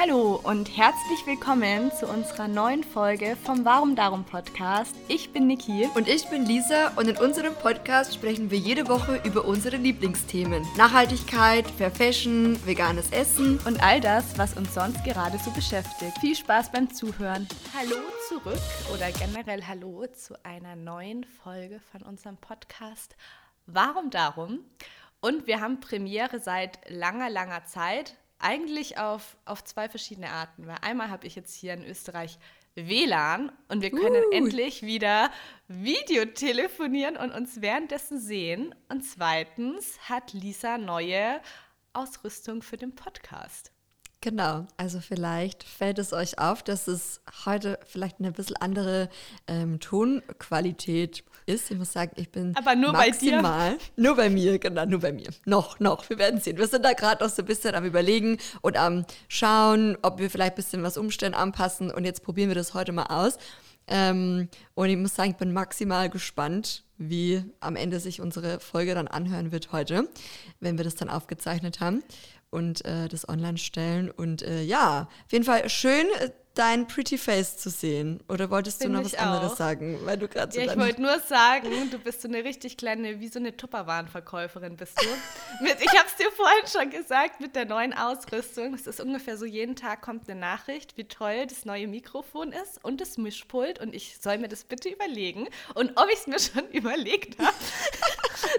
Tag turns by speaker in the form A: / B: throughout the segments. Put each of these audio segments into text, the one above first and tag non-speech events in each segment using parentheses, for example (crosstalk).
A: Hallo und herzlich willkommen zu unserer neuen Folge vom Warum Darum Podcast. Ich bin Niki.
B: Und ich bin Lisa und in unserem Podcast sprechen wir jede Woche über unsere Lieblingsthemen. Nachhaltigkeit, Fair Fashion, veganes Essen
A: und all das, was uns sonst gerade so beschäftigt. Viel Spaß beim Zuhören. Hallo zurück oder generell Hallo zu einer neuen Folge von unserem Podcast Warum Darum? Und wir haben Premiere seit langer, langer Zeit eigentlich auf, auf zwei verschiedene Arten. Weil einmal habe ich jetzt hier in Österreich WLAN und wir können uh. endlich wieder Videotelefonieren und uns währenddessen sehen. Und zweitens hat Lisa neue Ausrüstung für den Podcast.
B: Genau, also vielleicht fällt es euch auf, dass es heute vielleicht eine bisschen andere ähm, Tonqualität ist. Ich muss sagen, ich bin
A: Aber nur maximal, bei
B: dir? (laughs) Nur bei mir, genau, nur bei mir. Noch, noch, wir werden sehen. Wir sind da gerade noch so ein bisschen am überlegen und am schauen, ob wir vielleicht ein bisschen was umstellen, anpassen und jetzt probieren wir das heute mal aus. Ähm, und ich muss sagen, ich bin maximal gespannt, wie am Ende sich unsere Folge dann anhören wird heute, wenn wir das dann aufgezeichnet haben und äh, das online stellen. Und äh, ja, auf jeden Fall schön, äh, dein Pretty Face zu sehen. Oder wolltest Find du noch was anderes sagen?
A: Weil du gerade so ja, ich wollte nur sagen, du bist so eine richtig kleine, wie so eine Tupperwarenverkäuferin bist du. (laughs) mit, ich habe es dir vorhin schon gesagt, mit der neuen Ausrüstung. Es ist ungefähr so, jeden Tag kommt eine Nachricht, wie toll das neue Mikrofon ist und das Mischpult. Und ich soll mir das bitte überlegen. Und ob ich es mir (laughs) schon überlegt habe,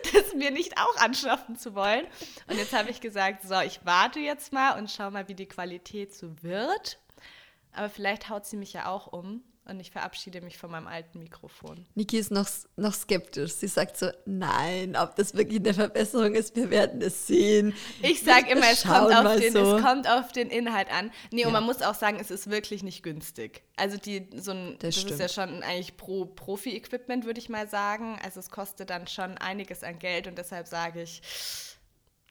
A: (laughs) das mir nicht auch anschaffen zu wollen. Und jetzt habe ich gesagt, so, ich warte jetzt mal und schau mal, wie die Qualität so wird. Aber vielleicht haut sie mich ja auch um und ich verabschiede mich von meinem alten Mikrofon.
B: Niki ist noch, noch skeptisch. Sie sagt so, nein, ob das wirklich eine Verbesserung ist, wir werden es sehen.
A: Ich sage immer, es kommt, auf den, so. es kommt auf den Inhalt an. Nee, ja. und man muss auch sagen, es ist wirklich nicht günstig. Also die, so ein, das, das ist ja schon eigentlich pro Profi-Equipment, würde ich mal sagen. Also es kostet dann schon einiges an Geld und deshalb sage ich,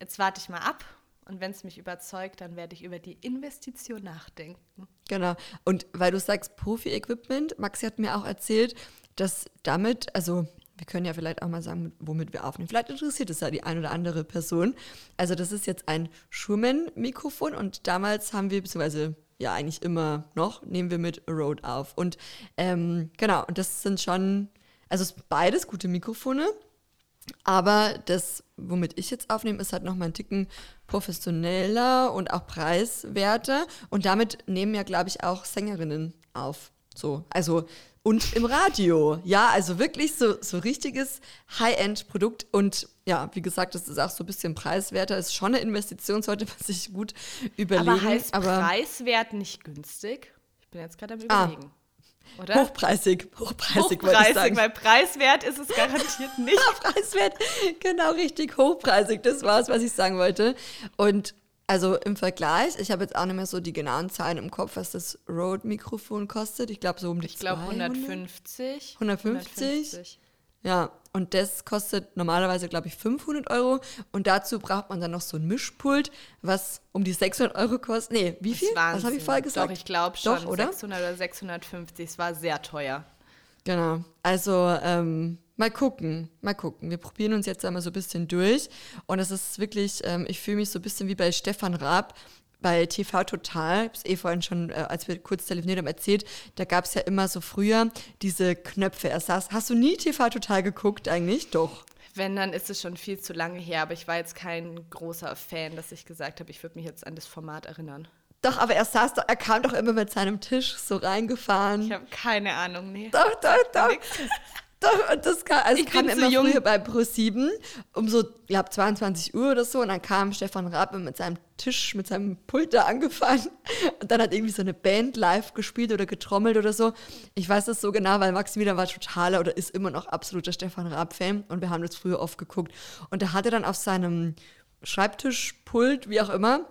A: jetzt warte ich mal ab und wenn es mich überzeugt, dann werde ich über die Investition nachdenken.
B: Genau. Und weil du sagst Profi-Equipment, Maxi hat mir auch erzählt, dass damit, also wir können ja vielleicht auch mal sagen, womit wir aufnehmen. Vielleicht interessiert es ja die ein oder andere Person. Also das ist jetzt ein Schurman-Mikrofon und damals haben wir, beziehungsweise ja eigentlich immer noch, nehmen wir mit Rode auf. Und ähm, genau, und das sind schon, also beides gute Mikrofone. Aber das, womit ich jetzt aufnehme, ist halt noch mal ein Ticken professioneller und auch preiswerter. Und damit nehmen ja, glaube ich, auch Sängerinnen auf. So, also und im Radio. Ja, also wirklich so, so richtiges High-End-Produkt. Und ja, wie gesagt, das ist auch so ein bisschen preiswerter. Ist schon eine Investition, sollte man (laughs) sich gut überlegen.
A: Aber heißt aber preiswert nicht günstig? Ich bin jetzt gerade am ah, Überlegen. Ah,
B: oder? Hochpreisig, hochpreisig,
A: hochpreisig ich sagen. weil preiswert ist es garantiert (laughs) nicht.
B: preiswert, genau richtig, hochpreisig, das war es, was ich sagen wollte. Und also im Vergleich, ich habe jetzt auch nicht mehr so die genauen Zahlen im Kopf, was das Rode-Mikrofon kostet. Ich glaube so um die
A: Ich glaube 150.
B: 150. 150. Ja, und das kostet normalerweise, glaube ich, 500 Euro. Und dazu braucht man dann noch so ein Mischpult, was um die 600 Euro kostet. Nee, wie viel?
A: Was habe ich vorher gesagt? Doch, ich glaube schon. Doch, oder? 600 oder 650. Es war sehr teuer.
B: Genau. Also, ähm, mal gucken. Mal gucken. Wir probieren uns jetzt einmal so ein bisschen durch. Und es ist wirklich, ähm, ich fühle mich so ein bisschen wie bei Stefan Raab bei TV Total, ich habe es eh vorhin schon, äh, als wir kurz telefoniert haben, erzählt, da gab es ja immer so früher diese Knöpfe. Hast, hast du nie TV Total geguckt eigentlich? Doch.
A: Wenn, dann ist es schon viel zu lange her, aber ich war jetzt kein großer Fan, dass ich gesagt habe, ich würde mich jetzt an das Format erinnern.
B: Doch, aber er saß doch, er kam doch immer mit seinem Tisch so reingefahren.
A: Ich habe keine Ahnung, nee.
B: Doch, doch, doch. Doch, und das kam, also ich kam immer jung. früher bei Pro7 um so, ich glaube, 22 Uhr oder so. Und dann kam Stefan Rappe mit seinem Tisch, mit seinem Pult da angefahren. (laughs) Und dann hat irgendwie so eine Band live gespielt oder getrommelt oder so. Ich weiß das so genau, weil Maximilian war totaler oder ist immer noch absoluter Stefan Raab-Fan. Und wir haben das früher oft geguckt. Und er dann auf seinem Schreibtischpult, wie auch immer,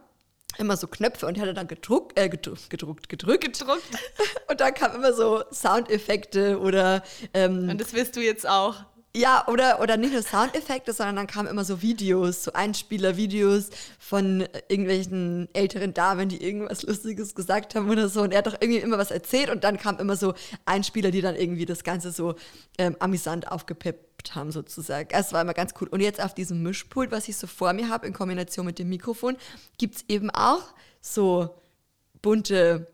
B: immer so Knöpfe und hatte dann gedruckt, äh, gedruckt, gedruckt, gedrückt. Gedruckt. (laughs) Und dann kam immer so Soundeffekte oder. Ähm,
A: und das willst du jetzt auch.
B: Ja, oder, oder nicht nur Soundeffekte, sondern dann kamen immer so Videos, so Einspieler-Videos von irgendwelchen älteren Damen, die irgendwas Lustiges gesagt haben oder so. Und er hat doch irgendwie immer was erzählt und dann kamen immer so Einspieler, die dann irgendwie das Ganze so ähm, amüsant aufgepeppt haben, sozusagen. Es war immer ganz cool. Und jetzt auf diesem Mischpult, was ich so vor mir habe, in Kombination mit dem Mikrofon, gibt es eben auch so bunte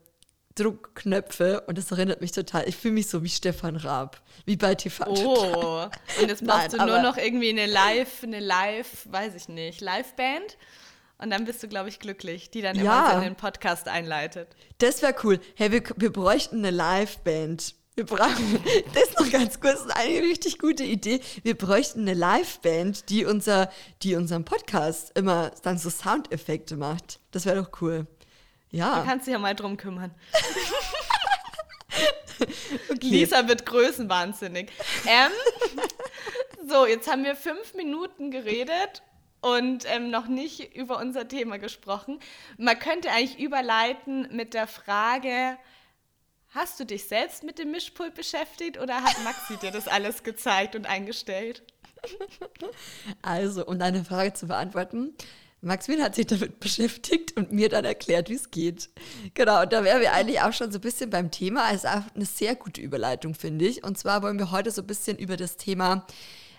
B: Druckknöpfe und das erinnert mich total. Ich fühle mich so wie Stefan Raab, wie bei TV.
A: Oh, und jetzt (laughs) brauchst Nein, du nur noch irgendwie eine Live, eine Live, weiß ich nicht, Live-Band. Und dann bist du, glaube ich, glücklich, die dann ja. immer so in den Podcast einleitet.
B: Das wäre cool. Hey, wir, wir bräuchten eine Live-Band. Wir brauchen, (laughs) das ist noch ganz kurz, eine richtig gute Idee. Wir bräuchten eine Liveband, die, unser, die unseren Podcast immer dann so Soundeffekte macht. Das wäre doch cool. Ja.
A: Du kannst dich ja mal drum kümmern. (laughs) okay. Lisa wird größenwahnsinnig. Ähm, so, jetzt haben wir fünf Minuten geredet und ähm, noch nicht über unser Thema gesprochen. Man könnte eigentlich überleiten mit der Frage, Hast du dich selbst mit dem Mischpult beschäftigt oder hat Maxi dir das alles gezeigt und eingestellt? (laughs)
B: Also, um deine Frage zu beantworten, Maxwin hat sich damit beschäftigt und mir dann erklärt, wie es geht. Genau, und da wären wir eigentlich auch schon so ein bisschen beim Thema. Es ist auch eine sehr gute Überleitung, finde ich. Und zwar wollen wir heute so ein bisschen über das Thema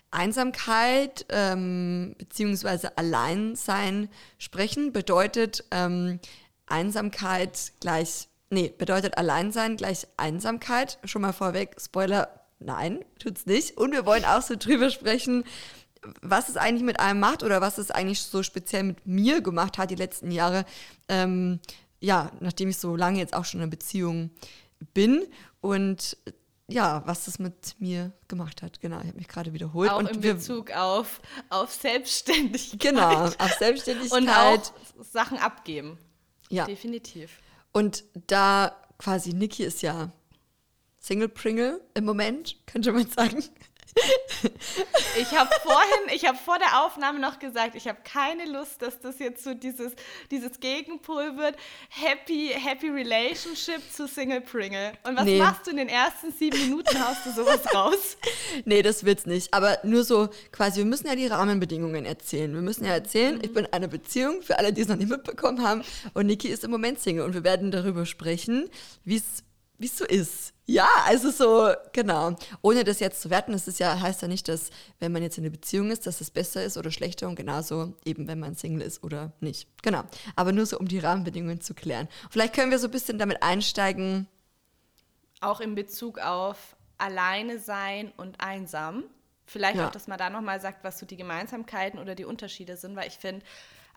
B: Einsamkeit ähm, bzw. Alleinsein sprechen. Bedeutet ähm, Einsamkeit gleich Nee, bedeutet Alleinsein gleich Einsamkeit. Schon mal vorweg, Spoiler, nein, tut's nicht. Und wir wollen auch so drüber sprechen, was es eigentlich mit einem macht oder was es eigentlich so speziell mit mir gemacht hat die letzten Jahre. Ähm, ja, nachdem ich so lange jetzt auch schon in einer Beziehung bin und ja, was das mit mir gemacht hat. Genau, ich habe mich gerade wiederholt.
A: Auch und in Bezug auf, auf Selbstständigkeit.
B: Genau, auf Selbstständigkeit. (laughs)
A: Und auch Sachen abgeben.
B: Ja.
A: Definitiv.
B: Und da quasi Niki ist ja Single Pringle im Moment, könnte man sagen.
A: Ich habe vorhin, ich habe vor der Aufnahme noch gesagt, ich habe keine Lust, dass das jetzt so dieses, dieses Gegenpol wird. Happy, happy Relationship zu Single Pringle. Und was nee. machst du in den ersten sieben Minuten? Haust du sowas raus?
B: Nee, das wird's nicht. Aber nur so quasi, wir müssen ja die Rahmenbedingungen erzählen. Wir müssen ja erzählen, mhm. ich bin in einer Beziehung, für alle, die es noch nicht mitbekommen haben. Und Niki ist im Moment Single. Und wir werden darüber sprechen, wie es so ist ja, also so, genau. Ohne das jetzt zu werten, das ist ja, heißt ja nicht, dass, wenn man jetzt in einer Beziehung ist, dass es besser ist oder schlechter und genauso eben, wenn man Single ist oder nicht. Genau. Aber nur so, um die Rahmenbedingungen zu klären. Vielleicht können wir so ein bisschen damit einsteigen.
A: Auch in Bezug auf alleine sein und einsam. Vielleicht ja. auch, dass man da nochmal sagt, was so die Gemeinsamkeiten oder die Unterschiede sind, weil ich finde,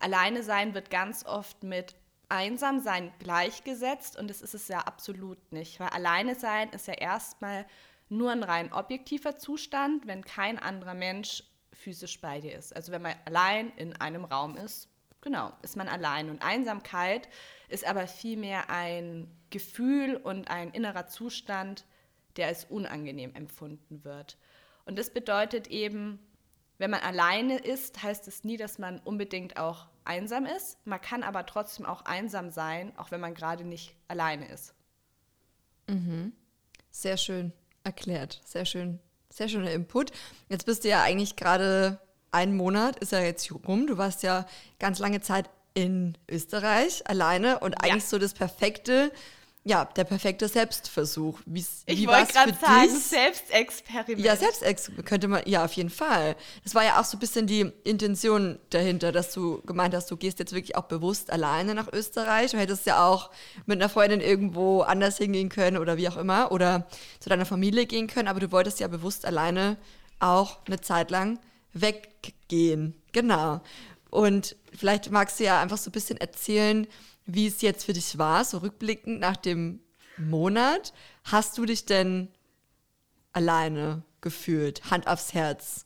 A: alleine sein wird ganz oft mit einsam sein gleichgesetzt und das ist es ja absolut nicht, weil alleine sein ist ja erstmal nur ein rein objektiver Zustand, wenn kein anderer Mensch physisch bei dir ist. Also wenn man allein in einem Raum ist, genau, ist man allein. Und Einsamkeit ist aber vielmehr ein Gefühl und ein innerer Zustand, der als unangenehm empfunden wird. Und das bedeutet eben, wenn man alleine ist, heißt es nie, dass man unbedingt auch einsam ist. Man kann aber trotzdem auch einsam sein, auch wenn man gerade nicht alleine ist.
B: Mhm. Sehr schön erklärt. Sehr schön. Sehr schöner Input. Jetzt bist du ja eigentlich gerade einen Monat, ist ja jetzt rum. Du warst ja ganz lange Zeit in Österreich alleine und eigentlich ja. so das perfekte ja, der perfekte Selbstversuch. Wie's,
A: ich wie wollte gerade sagen, dich? Selbstexperiment.
B: Ja, Selbstexperiment könnte man, ja, auf jeden Fall. Das war ja auch so ein bisschen die Intention dahinter, dass du gemeint hast, du gehst jetzt wirklich auch bewusst alleine nach Österreich. Du hättest ja auch mit einer Freundin irgendwo anders hingehen können oder wie auch immer oder zu deiner Familie gehen können, aber du wolltest ja bewusst alleine auch eine Zeit lang weggehen. Genau. Und vielleicht magst du ja einfach so ein bisschen erzählen, wie es jetzt für dich war, so rückblickend nach dem Monat. Hast du dich denn alleine gefühlt? Hand aufs Herz.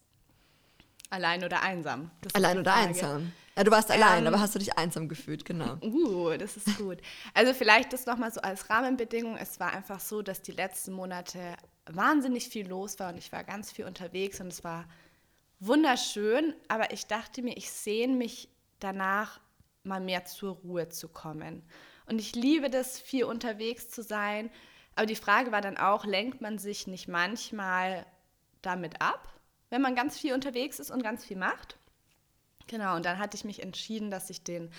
A: Allein oder einsam?
B: Allein oder einsam. Ja, du warst ähm, allein, aber hast du dich einsam gefühlt, genau.
A: Uh, das ist gut. Also vielleicht das nochmal so als Rahmenbedingung. Es war einfach so, dass die letzten Monate wahnsinnig viel los war und ich war ganz viel unterwegs und es war wunderschön, aber ich dachte mir, ich sehne mich danach mal mehr zur Ruhe zu kommen. Und ich liebe das, viel unterwegs zu sein. Aber die Frage war dann auch, lenkt man sich nicht manchmal damit ab, wenn man ganz viel unterwegs ist und ganz viel macht? Genau, und dann hatte ich mich entschieden, dass ich den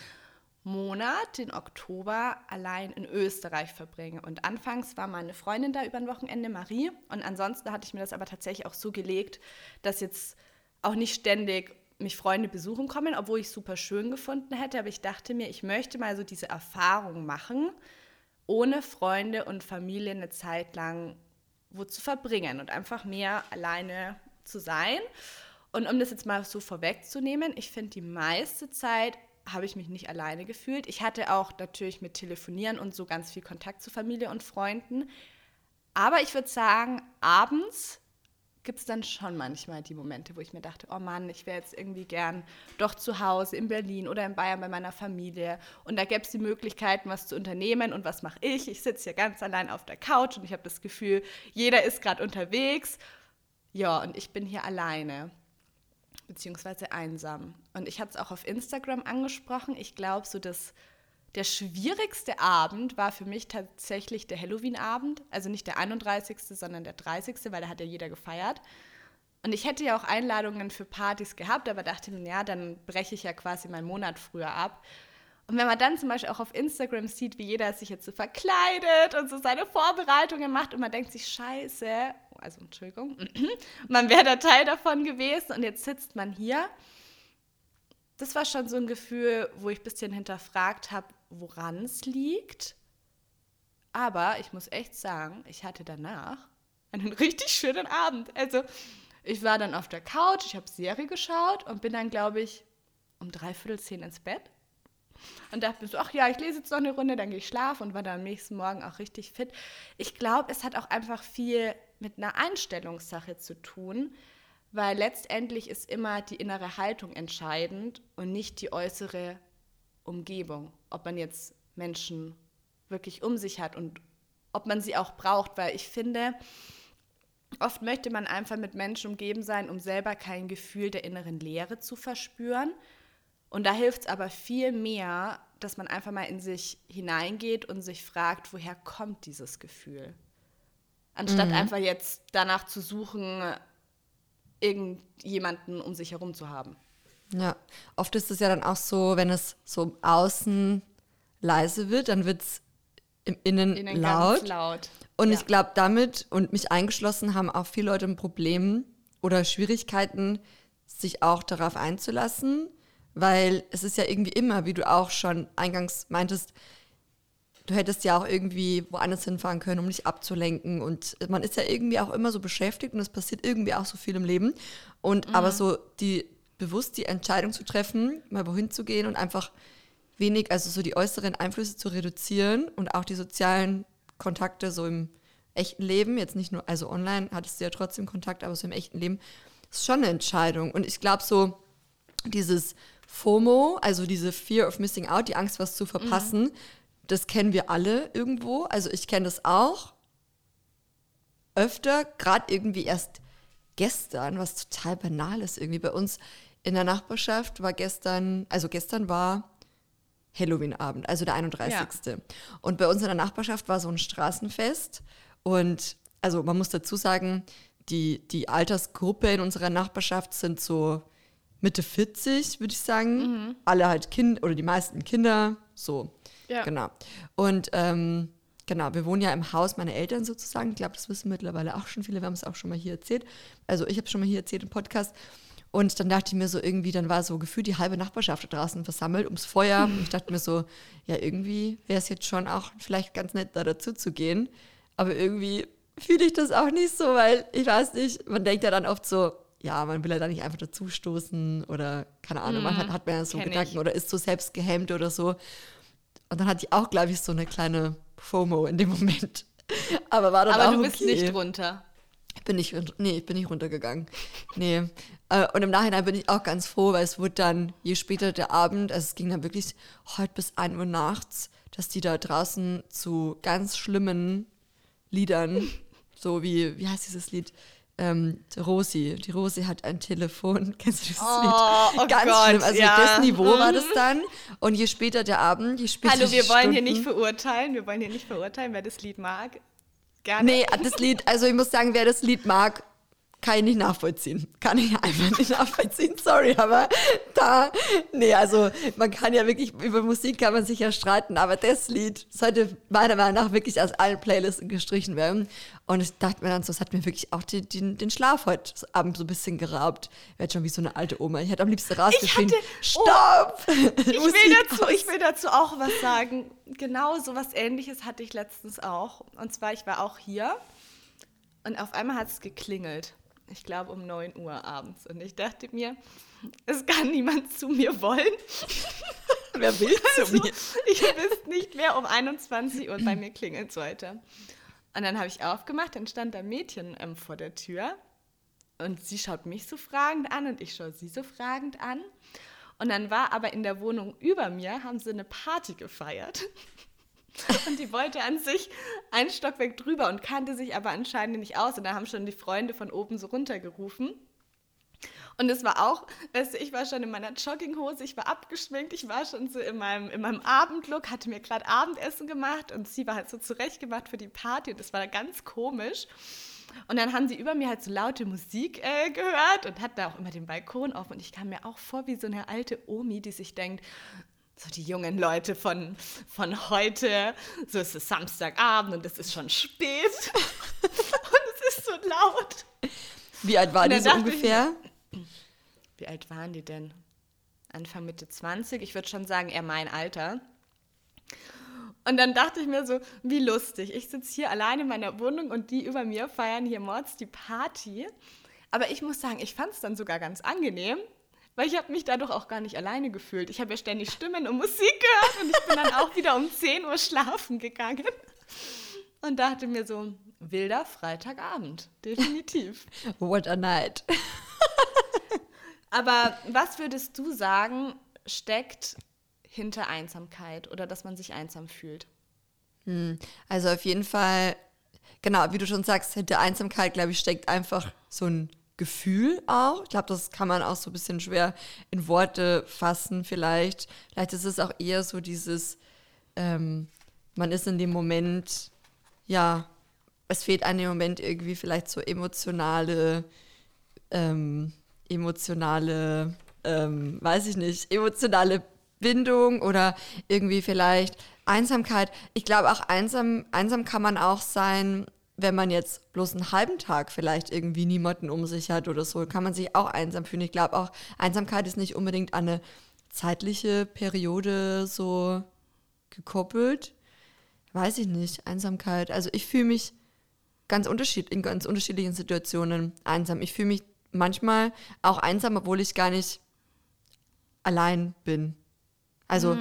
A: Monat, den Oktober, allein in Österreich verbringe. Und anfangs war meine Freundin da über ein Wochenende, Marie. Und ansonsten hatte ich mir das aber tatsächlich auch so gelegt, dass jetzt auch nicht ständig mich Freunde besuchen kommen, obwohl ich es super schön gefunden hätte. Aber ich dachte mir, ich möchte mal so diese Erfahrung machen, ohne Freunde und Familie eine Zeit lang wo zu verbringen und einfach mehr alleine zu sein. Und um das jetzt mal so vorwegzunehmen, ich finde, die meiste Zeit habe ich mich nicht alleine gefühlt. Ich hatte auch natürlich mit Telefonieren und so ganz viel Kontakt zu Familie und Freunden. Aber ich würde sagen, abends gibt es dann schon manchmal die Momente, wo ich mir dachte, oh Mann, ich wäre jetzt irgendwie gern doch zu Hause in Berlin oder in Bayern bei meiner Familie. Und da gäbe es die Möglichkeiten, was zu unternehmen. Und was mache ich? Ich sitze hier ganz allein auf der Couch und ich habe das Gefühl, jeder ist gerade unterwegs. Ja, und ich bin hier alleine beziehungsweise einsam. Und ich hatte es auch auf Instagram angesprochen. Ich glaube, so das, der schwierigste Abend war für mich tatsächlich der Halloween-Abend. Also nicht der 31., sondern der 30., weil da hat ja jeder gefeiert. Und ich hätte ja auch Einladungen für Partys gehabt, aber dachte mir, ja, dann breche ich ja quasi meinen Monat früher ab. Und wenn man dann zum Beispiel auch auf Instagram sieht, wie jeder sich jetzt so verkleidet und so seine Vorbereitungen macht und man denkt sich, scheiße, also Entschuldigung, (clears throat) man wäre da Teil davon gewesen und jetzt sitzt man hier. Das war schon so ein Gefühl, wo ich ein bisschen hinterfragt habe, woran es liegt. Aber ich muss echt sagen, ich hatte danach einen (laughs) richtig schönen Abend. Also ich war dann auf der Couch, ich habe Serie geschaut und bin dann, glaube ich, um dreiviertel zehn ins Bett. Und dachte mir so, ach ja, ich lese jetzt noch eine Runde, dann gehe ich schlafen und war dann am nächsten Morgen auch richtig fit. Ich glaube, es hat auch einfach viel mit einer Einstellungssache zu tun, weil letztendlich ist immer die innere Haltung entscheidend und nicht die äußere Umgebung. Ob man jetzt Menschen wirklich um sich hat und ob man sie auch braucht, weil ich finde, oft möchte man einfach mit Menschen umgeben sein, um selber kein Gefühl der inneren Leere zu verspüren. Und da hilft es aber viel mehr, dass man einfach mal in sich hineingeht und sich fragt, woher kommt dieses Gefühl? Anstatt mhm. einfach jetzt danach zu suchen, irgendjemanden um sich herum zu haben.
B: Ja, oft ist es ja dann auch so, wenn es so außen leise wird, dann wird es im Innen, Innen laut.
A: laut.
B: Und ja. ich glaube, damit und mich eingeschlossen haben auch viele Leute ein Problem oder Schwierigkeiten, sich auch darauf einzulassen, weil es ist ja irgendwie immer, wie du auch schon eingangs meintest, du hättest ja auch irgendwie woanders hinfahren können, um dich abzulenken. Und man ist ja irgendwie auch immer so beschäftigt und es passiert irgendwie auch so viel im Leben. Und mhm. aber so die bewusst die Entscheidung zu treffen, mal wohin zu gehen und einfach wenig, also so die äußeren Einflüsse zu reduzieren und auch die sozialen Kontakte so im echten Leben, jetzt nicht nur, also online hattest du ja trotzdem Kontakt, aber so im echten Leben, ist schon eine Entscheidung. Und ich glaube so, dieses FOMO, also diese Fear of Missing Out, die Angst, was zu verpassen, mhm das kennen wir alle irgendwo. Also ich kenne das auch öfter, gerade irgendwie erst gestern, was total banal ist irgendwie. Bei uns in der Nachbarschaft war gestern, also gestern war Halloween-Abend, also der 31. Ja. Und bei uns in der Nachbarschaft war so ein Straßenfest. Und also man muss dazu sagen, die, die Altersgruppe in unserer Nachbarschaft sind so Mitte 40, würde ich sagen. Mhm. Alle halt Kind oder die meisten Kinder, so. Ja. Genau. Und ähm, genau, wir wohnen ja im Haus meiner Eltern sozusagen. Ich glaube, das wissen mittlerweile auch schon viele. Wir haben es auch schon mal hier erzählt. Also ich habe es schon mal hier erzählt im Podcast. Und dann dachte ich mir so irgendwie, dann war so gefühlt die halbe Nachbarschaft da draußen versammelt ums Feuer. Und ich dachte mir so, ja, irgendwie wäre es jetzt schon auch vielleicht ganz nett, da dazu zu gehen. Aber irgendwie fühle ich das auch nicht so, weil ich weiß nicht, man denkt ja dann oft so, ja, man will ja da nicht einfach dazustoßen oder keine Ahnung, mm, man hat, hat man ja so Gedanken ich. oder ist so selbst gehemmt oder so. Und dann hatte ich auch, glaube ich, so eine kleine FOMO in dem Moment. (laughs) Aber war dann
A: Aber
B: auch
A: du bist
B: okay.
A: nicht runter.
B: Ich bin nicht, nee, ich bin nicht runtergegangen. Nee. Äh, und im Nachhinein bin ich auch ganz froh, weil es wurde dann, je später der Abend, also es ging dann wirklich heute bis 1 Uhr nachts, dass die da draußen zu ganz schlimmen Liedern, so wie, wie heißt dieses Lied? Ähm, Rosi. Die Rosi hat ein Telefon. (laughs) Kennst du dieses oh, Lied? Oh Ganz Gott, schlimm. Also ja. das Niveau war das mhm. dann. Und je später der Abend, je später
A: Hallo, wir wollen
B: Stunden,
A: hier nicht verurteilen. Wir wollen hier nicht verurteilen, wer das Lied mag.
B: Gerne. Nee, das Lied, also ich muss sagen, wer das Lied mag, kann ich nicht nachvollziehen. Kann ich einfach nicht nachvollziehen, sorry, aber da, nee, also man kann ja wirklich, über Musik kann man sich ja streiten, aber das Lied sollte meiner Meinung nach wirklich aus allen Playlisten gestrichen werden. Und ich dachte mir dann so, es hat mir wirklich auch die, die, den Schlaf heute Abend so ein bisschen geraubt. Ich werde schon wie so eine alte Oma. Ich hätte am liebsten rausgeschrien, stopp!
A: Oh, Ich will, (laughs) dazu,
B: aus.
A: ich will dazu auch was sagen. Genau so was ähnliches hatte ich letztens auch. Und zwar, ich war auch hier und auf einmal hat es geklingelt. Ich glaube um 9 Uhr abends. Und ich dachte mir, es kann niemand zu mir wollen. (laughs)
B: Wer will zu
A: Also,
B: mir?
A: ich wüsste nicht, wer um 21 Uhr bei mir klingeln sollte. Und dann habe ich aufgemacht, dann stand ein Mädchen ähm, vor der Tür und sie schaut mich so fragend an und ich schaue sie so fragend an. Und dann war aber in der Wohnung über mir, haben sie eine Party gefeiert. (laughs) Und die wollte an sich einen Stockwerk drüber und kannte sich aber anscheinend nicht aus. Und da haben schon die Freunde von oben so runtergerufen. Und es war auch, weißt du, ich war schon in meiner Jogginghose, ich war abgeschminkt, ich war schon so in meinem, in meinem Abendlook, hatte mir gerade Abendessen gemacht und sie war halt so zurechtgemacht für die Party und das war ganz komisch. Und dann haben sie über mir halt so laute Musik äh, gehört und hatten da auch immer den Balkon auf und ich kam mir auch vor wie so eine alte Omi, die sich denkt, so die jungen Leute von, von heute, so ist es Samstagabend und es ist schon spät (laughs) und es ist so laut.
B: Wie alt war
A: Und
B: die so
A: dachte ich
B: ungefähr?
A: Wie alt waren die denn? Anfang Mitte 20? Ich würde schon sagen, eher mein Alter. Und dann dachte ich mir so, wie lustig. Ich sitze hier allein in meiner Wohnung und die über mir feiern hier mords die Party. Aber ich muss sagen, ich fand es dann sogar ganz angenehm, weil ich habe mich dadurch auch gar nicht alleine gefühlt. Ich habe ja ständig Stimmen und Musik gehört und ich bin dann auch wieder um 10 Uhr schlafen gegangen. Und dachte mir so, wilder Freitagabend, definitiv.
B: What a night.
A: Aber was würdest du sagen, steckt hinter Einsamkeit oder dass man sich einsam fühlt?
B: Also auf jeden Fall, genau, wie du schon sagst, hinter Einsamkeit, glaube ich, steckt einfach so ein Gefühl auch. Ich glaube, das kann man auch so ein bisschen schwer in Worte fassen vielleicht. Vielleicht ist es auch eher so dieses, ähm, man ist in dem Moment, ja, es fehlt einem im Moment irgendwie vielleicht so emotionale, ähm, emotionale, ähm, weiß ich nicht, emotionale Bindung oder irgendwie vielleicht Einsamkeit. Ich glaube auch einsam, einsam kann man auch sein, wenn man jetzt bloß einen halben Tag vielleicht irgendwie niemanden um sich hat oder so, kann man sich auch einsam fühlen. Ich glaube auch, Einsamkeit ist nicht unbedingt an eine zeitliche Periode so gekoppelt. Weiß ich nicht, Einsamkeit. Also ich fühle mich ganz unterschied in ganz unterschiedlichen Situationen einsam. Ich fühle mich manchmal auch einsam, obwohl ich gar nicht allein bin. Also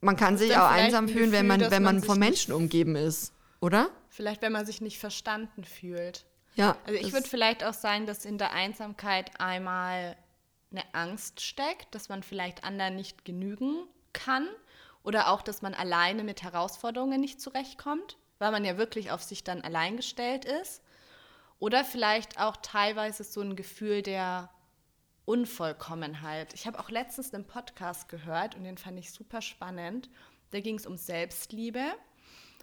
B: man kann sich auch einsam
A: ein
B: fühlen, wenn man, wenn
A: man
B: man von Menschen umgeben ist, oder?
A: Vielleicht, wenn man sich nicht verstanden fühlt.
B: Ja.
A: Also ich würde vielleicht auch sagen, dass in der Einsamkeit einmal eine Angst steckt, dass man vielleicht anderen nicht genügen kann oder auch, dass man alleine mit Herausforderungen nicht zurechtkommt, weil man ja wirklich auf sich dann allein gestellt ist. Oder vielleicht auch teilweise so ein Gefühl der Unvollkommenheit. Ich habe auch letztens einen Podcast gehört und den fand ich super spannend. Da ging es um Selbstliebe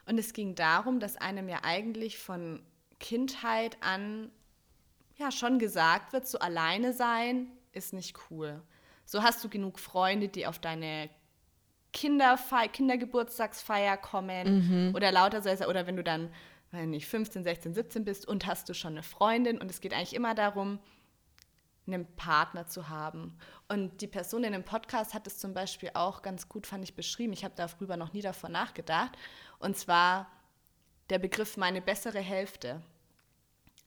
A: und es ging darum, dass einem ja eigentlich von Kindheit an ja schon gesagt wird, so alleine sein ist nicht cool. So hast du genug Freunde, die auf deine Kinderfei Kindergeburtstagsfeier kommen oder lauter so, oder wenn du dann, weiß nicht, 15, 16, 17 bist und hast du schon eine Freundin und es geht eigentlich immer darum, einen Partner zu haben. Und die Person in dem Podcast hat es zum Beispiel auch ganz gut, fand ich, beschrieben. Ich habe darüber noch nie davor nachgedacht. Und zwar der Begriff meine bessere Hälfte.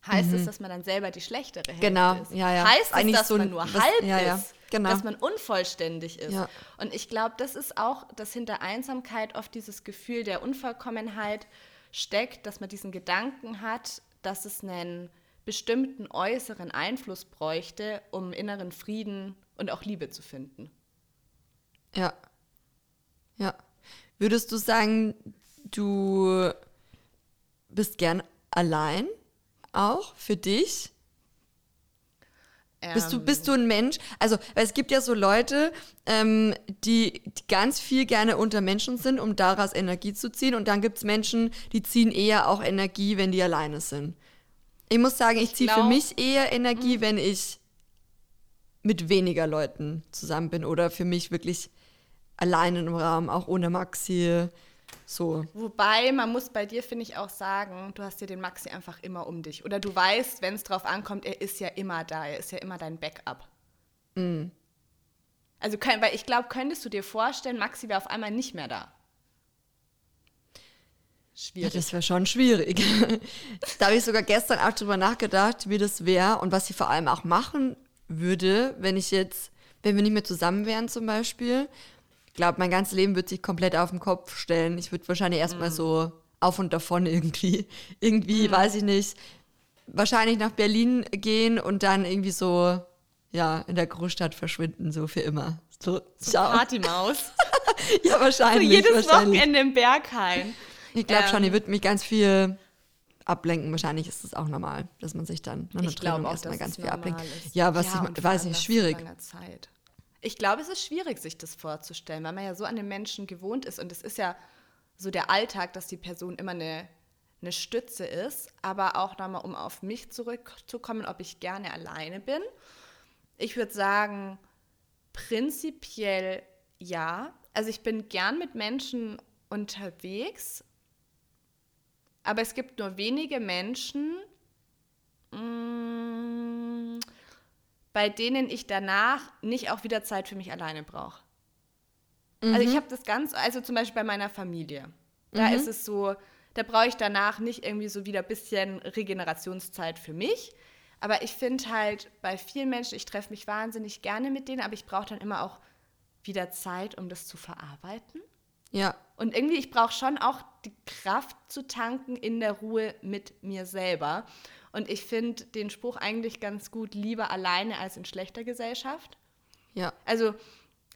A: Heißt es, dass man dann selber die schlechtere Hälfte
B: Genau,
A: ist?
B: ja, ja.
A: Heißt
B: Ist
A: es, dass
B: so
A: man nur
B: das-
A: halb
B: ja, ja,
A: ist?
B: genau.
A: Dass man unvollständig ist?
B: Ja.
A: Und ich glaube, das ist auch, dass hinter Einsamkeit oft dieses Gefühl der Unvollkommenheit steckt, dass man diesen Gedanken hat, dass es einen bestimmten äußeren Einfluss bräuchte, um inneren Frieden und auch Liebe zu finden.
B: Ja. Ja. Würdest du sagen, du bist gern allein auch für dich? Bist du, bist du ein Mensch? Also, es gibt ja so Leute, ähm, die, die ganz viel gerne unter Menschen sind, um daraus Energie zu ziehen. Und dann gibt es Menschen, die ziehen eher auch Energie, wenn die alleine sind. Ich muss sagen, ich,
A: Ich
B: ziehe für mich eher Energie, wenn ich mit weniger Leuten zusammen bin oder für mich wirklich allein im Raum, auch ohne Maxi. So.
A: Wobei, man muss bei dir, finde ich, auch sagen, du hast dir den Maxi einfach immer um dich. Oder du weißt, wenn es drauf ankommt, er ist ja immer da, er ist ja immer dein Backup. Also, können, weil ich glaube, könntest du dir vorstellen, Maxi wäre auf einmal nicht mehr da.
B: Ja,
A: Schwierig.
B: das wäre schon schwierig. (laughs) da habe ich sogar gestern auch drüber nachgedacht, wie das wäre und was ich vor allem auch machen würde, wenn ich jetzt, wenn wir nicht mehr zusammen wären zum Beispiel. Ich glaube, mein ganzes Leben wird sich komplett auf den Kopf stellen. Ich würde wahrscheinlich erstmal so auf und davon irgendwie, (laughs) irgendwie, weiß ich nicht, wahrscheinlich nach Berlin gehen und dann irgendwie so, ja, in der Großstadt verschwinden, so für immer. So, ciao.
A: Partymaus. (laughs)
B: Ja,
A: so
B: wahrscheinlich.
A: jedes
B: wahrscheinlich.
A: Wochenende im Berghain.
B: Ich glaube schon,
A: Ähm,
B: ihr wird mich ganz viel ablenken. Wahrscheinlich ist es auch normal, dass man sich dann nach einer Trennung erstmal ganz viel ablenkt.
A: ist.
B: Ja, was
A: und
B: ich weiß nicht, schwierig.
A: so Zeit. Ich glaube, es ist schwierig, sich das vorzustellen, weil man ja so an den Menschen gewohnt ist. Und es ist ja so der Alltag, dass die Person immer eine, eine Stütze ist. Aber auch nochmal, um auf mich zurückzukommen, ob ich gerne alleine bin. Ich würde sagen, prinzipiell ja. Also ich bin gern mit Menschen unterwegs, aber es gibt nur wenige Menschen, mm, bei denen ich danach nicht auch wieder Zeit für mich alleine brauche. Also ich habe das ganz, also zum Beispiel bei meiner Familie. Da ist es so, da brauche ich danach nicht irgendwie so wieder ein bisschen Regenerationszeit für mich. Aber ich finde halt bei vielen Menschen, ich treffe mich wahnsinnig gerne mit denen, aber ich brauche dann immer auch wieder Zeit, um das zu verarbeiten.
B: Ja,
A: Und irgendwie, ich brauche schon auch die Kraft zu tanken in der Ruhe mit mir selber. Und ich finde den Spruch eigentlich ganz gut, lieber alleine als in schlechter Gesellschaft.
B: ja,
A: Also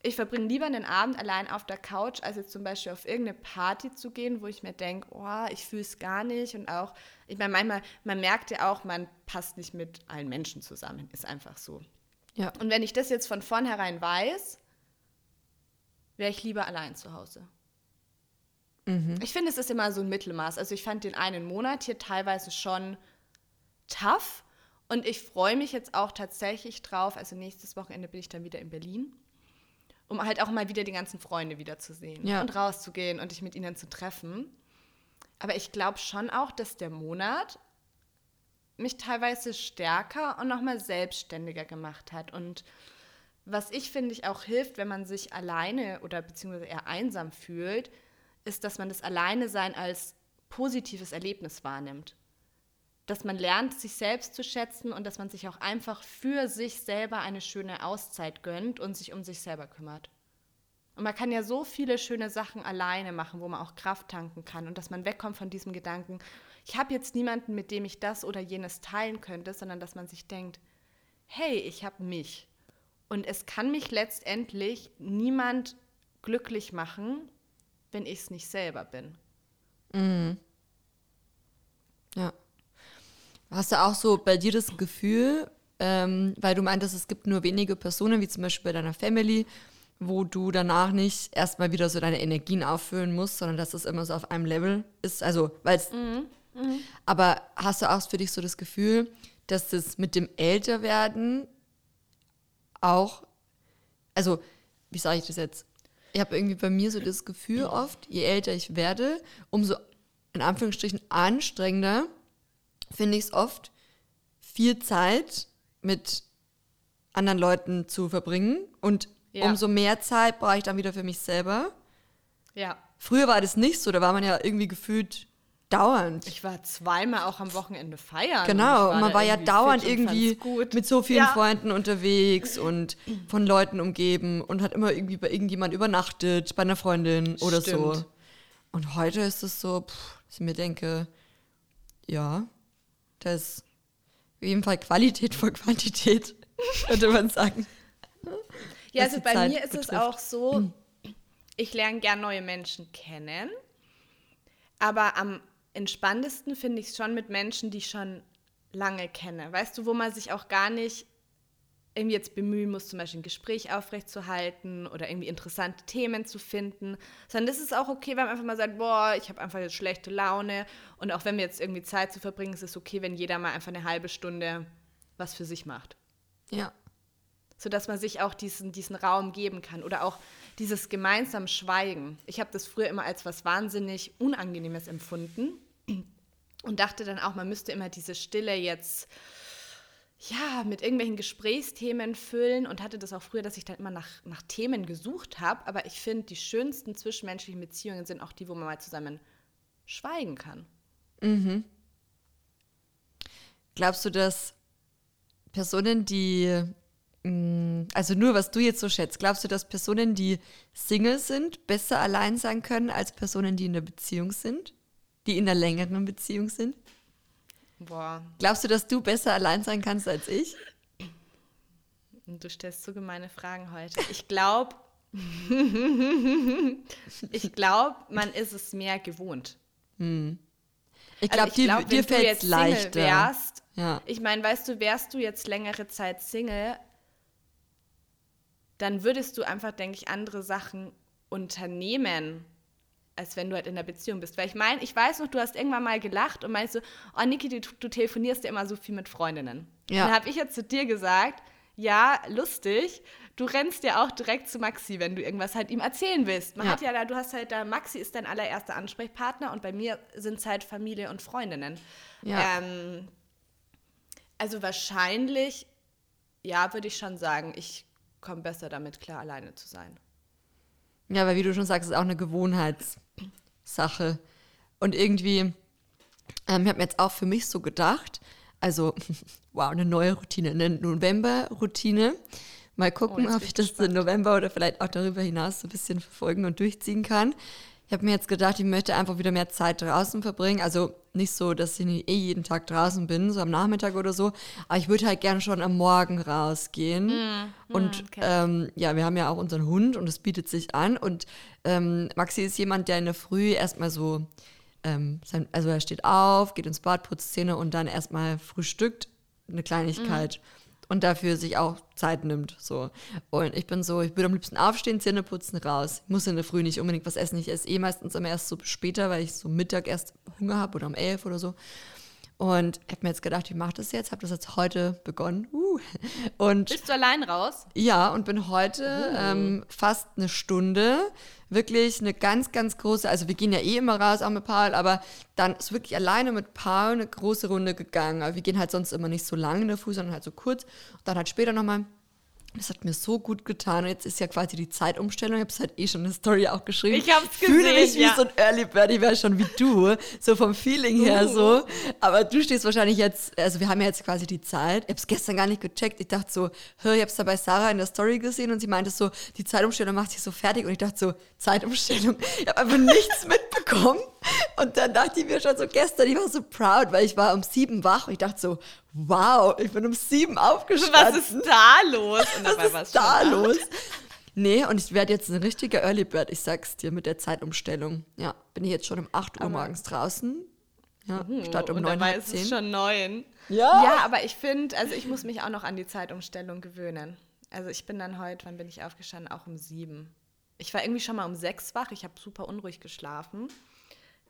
A: ich verbringe lieber einen Abend allein auf der Couch, als jetzt zum Beispiel auf irgendeine Party zu gehen, wo ich mir denke, oh, ich fühle es gar nicht. Und auch, ich meine, manchmal, man merkt ja auch, man passt nicht mit allen Menschen zusammen. Ist einfach so.
B: ja.
A: Und wenn ich das jetzt von vornherein weiß, wäre ich lieber allein zu Hause. Ich finde, es ist immer so ein Mittelmaß. Also ich fand den einen Monat hier teilweise schon tough. Und ich freue mich jetzt auch tatsächlich drauf. Also nächstes Wochenende bin ich dann wieder in Berlin. Um halt auch mal wieder die ganzen Freunde wiederzusehen
B: Ja.
A: und rauszugehen und dich mit ihnen zu treffen. Aber ich glaube schon auch, dass der Monat mich teilweise stärker und nochmal selbstständiger gemacht hat. Und was ich finde ich auch hilft, wenn man sich alleine oder beziehungsweise eher einsam fühlt, ist, dass man das Alleine-Sein als positives Erlebnis wahrnimmt. Dass man lernt, sich selbst zu schätzen und dass man sich auch einfach für sich selber eine schöne Auszeit gönnt und sich um sich selber kümmert. Und man kann ja so viele schöne Sachen alleine machen, wo man auch Kraft tanken kann und dass man wegkommt von diesem Gedanken, ich habe jetzt niemanden, mit dem ich das oder jenes teilen könnte, sondern dass man sich denkt, hey, ich habe mich. Und es kann mich letztendlich niemand glücklich machen, wenn ich es nicht selber bin.
B: Ja. Hast du auch so bei dir das Gefühl, ähm, weil du meintest, es gibt nur wenige Personen, wie zum Beispiel bei deiner Family, wo du danach nicht erstmal wieder so deine Energien auffüllen musst, sondern dass es immer so auf einem Level ist. Also, weil es. Aber hast du auch für dich so das Gefühl, dass das mit dem Älterwerden auch, also, wie sage ich das jetzt? Ich habe irgendwie bei mir so das Gefühl oft, je älter ich werde, umso in Anführungsstrichen anstrengender finde ich es oft, viel Zeit mit anderen Leuten zu verbringen und
A: Ja.
B: umso mehr Zeit brauche ich dann wieder für mich selber.
A: Ja.
B: Früher war das nicht so, da war man ja irgendwie gefühlt dauernd.
A: Ich war zweimal auch am Wochenende feiern.
B: Genau,
A: und
B: und man war ja dauernd irgendwie mit so vielen
A: Ja.
B: Freunden unterwegs und von Leuten umgeben und hat immer irgendwie bei irgendjemand übernachtet, bei einer Freundin oder so.
A: Stimmt.
B: Und heute ist es so, pff, dass ich mir denke, ja, das ist auf jeden Fall Qualität vor Quantität, (laughs) könnte man sagen.
A: Ja, also bei
B: Zeit
A: mir ist es
B: betrifft.
A: auch so, ich lerne gern neue Menschen kennen, aber am entspanntesten finde ich es schon mit Menschen, die ich schon lange kenne. Weißt du, wo man sich auch gar nicht irgendwie jetzt bemühen muss, zum Beispiel ein Gespräch aufrechtzuerhalten oder irgendwie interessante Themen zu finden, sondern das ist auch okay, wenn man einfach mal sagt, boah, ich habe einfach jetzt schlechte Laune und auch wenn wir jetzt irgendwie Zeit zu verbringen, ist es okay, wenn jeder mal einfach eine halbe Stunde was für sich macht.
B: Ja.
A: Sodass man sich auch diesen, diesen Raum geben kann oder auch dieses gemeinsam Schweigen. Ich habe das früher immer als was wahnsinnig Unangenehmes empfunden und dachte dann auch, man müsste immer diese Stille jetzt ja, mit irgendwelchen Gesprächsthemen füllen und hatte das auch früher, dass ich dann immer nach, nach Themen gesucht habe. Aber ich finde, die schönsten zwischenmenschlichen Beziehungen sind auch die, wo man mal zusammen schweigen kann.
B: Mhm. Glaubst du, dass Personen, die, mm, also nur was du jetzt so schätzt, glaubst du, dass Personen, die Single sind, besser allein sein können als Personen, die in der Beziehung sind? Die in einer längeren Beziehung sind?
A: Boah.
B: Glaubst du, dass du besser allein sein kannst als ich?
A: Du stellst so gemeine Fragen heute. Ich glaube, (laughs) ich glaube, man ist es mehr gewohnt.
B: Hm. Ich glaube,
A: also glaub,
B: dir fällt es leichter.
A: Wärst, ja. Ich meine, weißt du, wärst du jetzt längere Zeit Single, dann würdest du einfach, denke ich, andere Sachen unternehmen als wenn du halt in einer Beziehung bist. Weil ich meine, ich weiß noch, du hast irgendwann mal gelacht und meinst so, oh Niki, du, du telefonierst ja immer so viel mit Freundinnen. Ja. Dann habe ich jetzt zu dir gesagt, ja, lustig, du rennst ja auch direkt zu Maxi, wenn du irgendwas halt ihm erzählen willst. Man ja. hat ja da, du hast halt da, Maxi ist dein allererster Ansprechpartner und bei mir sind es halt Familie und Freundinnen. Ja. Ähm, also wahrscheinlich, ja, würde ich schon sagen, ich komme besser damit klar, alleine zu sein.
B: Ja, weil wie du schon sagst, ist auch eine Gewohnheitssache. Und irgendwie, ähm, ich habe mir jetzt auch für mich so gedacht, also, (laughs) wow, eine neue Routine, eine November-Routine. Mal gucken, oh, ob ich das gespannt. im November oder vielleicht auch darüber hinaus so ein bisschen verfolgen und durchziehen kann. Ich habe mir jetzt gedacht, ich möchte einfach wieder mehr Zeit draußen verbringen. Also nicht so, dass ich nicht eh jeden Tag draußen bin, so am Nachmittag oder so. Aber ich würde halt gern schon am Morgen rausgehen. Mm, und okay. ähm, ja, wir haben ja auch unseren Hund und es bietet sich an. Und ähm, Maxi ist jemand, der in der Früh erstmal so, ähm, sein, also er steht auf, geht ins Bad, putzt Zähne und dann erstmal frühstückt eine Kleinigkeit. Mm und dafür sich auch Zeit nimmt. So. Und ich bin so, ich würde am liebsten aufstehen, Zähne putzen, raus. Ich muss in der Früh nicht unbedingt was essen. Ich esse eh meistens immer erst so später, weil ich so Mittag erst Hunger habe oder um elf oder so. Und ich habe mir jetzt gedacht, ich mache das jetzt, habe das jetzt heute begonnen. Uh. Und
A: Bist du allein raus?
B: Ja, und bin heute uh. ähm, fast eine Stunde, wirklich eine ganz, ganz große, also wir gehen ja eh immer raus, auch mit Paul, aber dann ist wirklich alleine mit Paul eine große Runde gegangen. Aber wir gehen halt sonst immer nicht so lange in der Fuß, sondern halt so kurz. Und dann halt später nochmal das hat mir so gut getan. Jetzt ist ja quasi die Zeitumstellung. Ich habe es halt eh schon in der Story auch geschrieben.
A: Ich habe es gesehen.
B: Fühle mich
A: ja.
B: wie so ein Early Bird. Ich wäre schon wie du, so vom Feeling her uh. so. Aber du stehst wahrscheinlich jetzt, also wir haben ja jetzt quasi die Zeit. Ich habe es gestern gar nicht gecheckt. Ich dachte so, hör, ich habe es da bei Sarah in der Story gesehen und sie meinte so, die Zeitumstellung macht sich so fertig. Und ich dachte so, Zeitumstellung. Ich habe einfach nichts (laughs) mitbekommen. Und dann dachte ich mir schon so gestern, ich war so proud, weil ich war um sieben wach und ich dachte so, wow, ich bin um sieben aufgestanden.
A: Was ist da los?
B: Und (laughs) Was ist da los? Nee, und ich werde jetzt ein richtiger Early Bird, ich sag's dir, mit der Zeitumstellung. Ja, bin ich jetzt schon um 8 Uhr morgens draußen. Ja, uh, statt um 9 Uhr.
A: ist es schon 9.
B: Ja.
A: Ja, aber ich finde, also ich muss mich auch noch an die Zeitumstellung gewöhnen. Also ich bin dann heute, wann bin ich aufgestanden? Auch um 7. Ich war irgendwie schon mal um 6 wach, ich habe super unruhig geschlafen.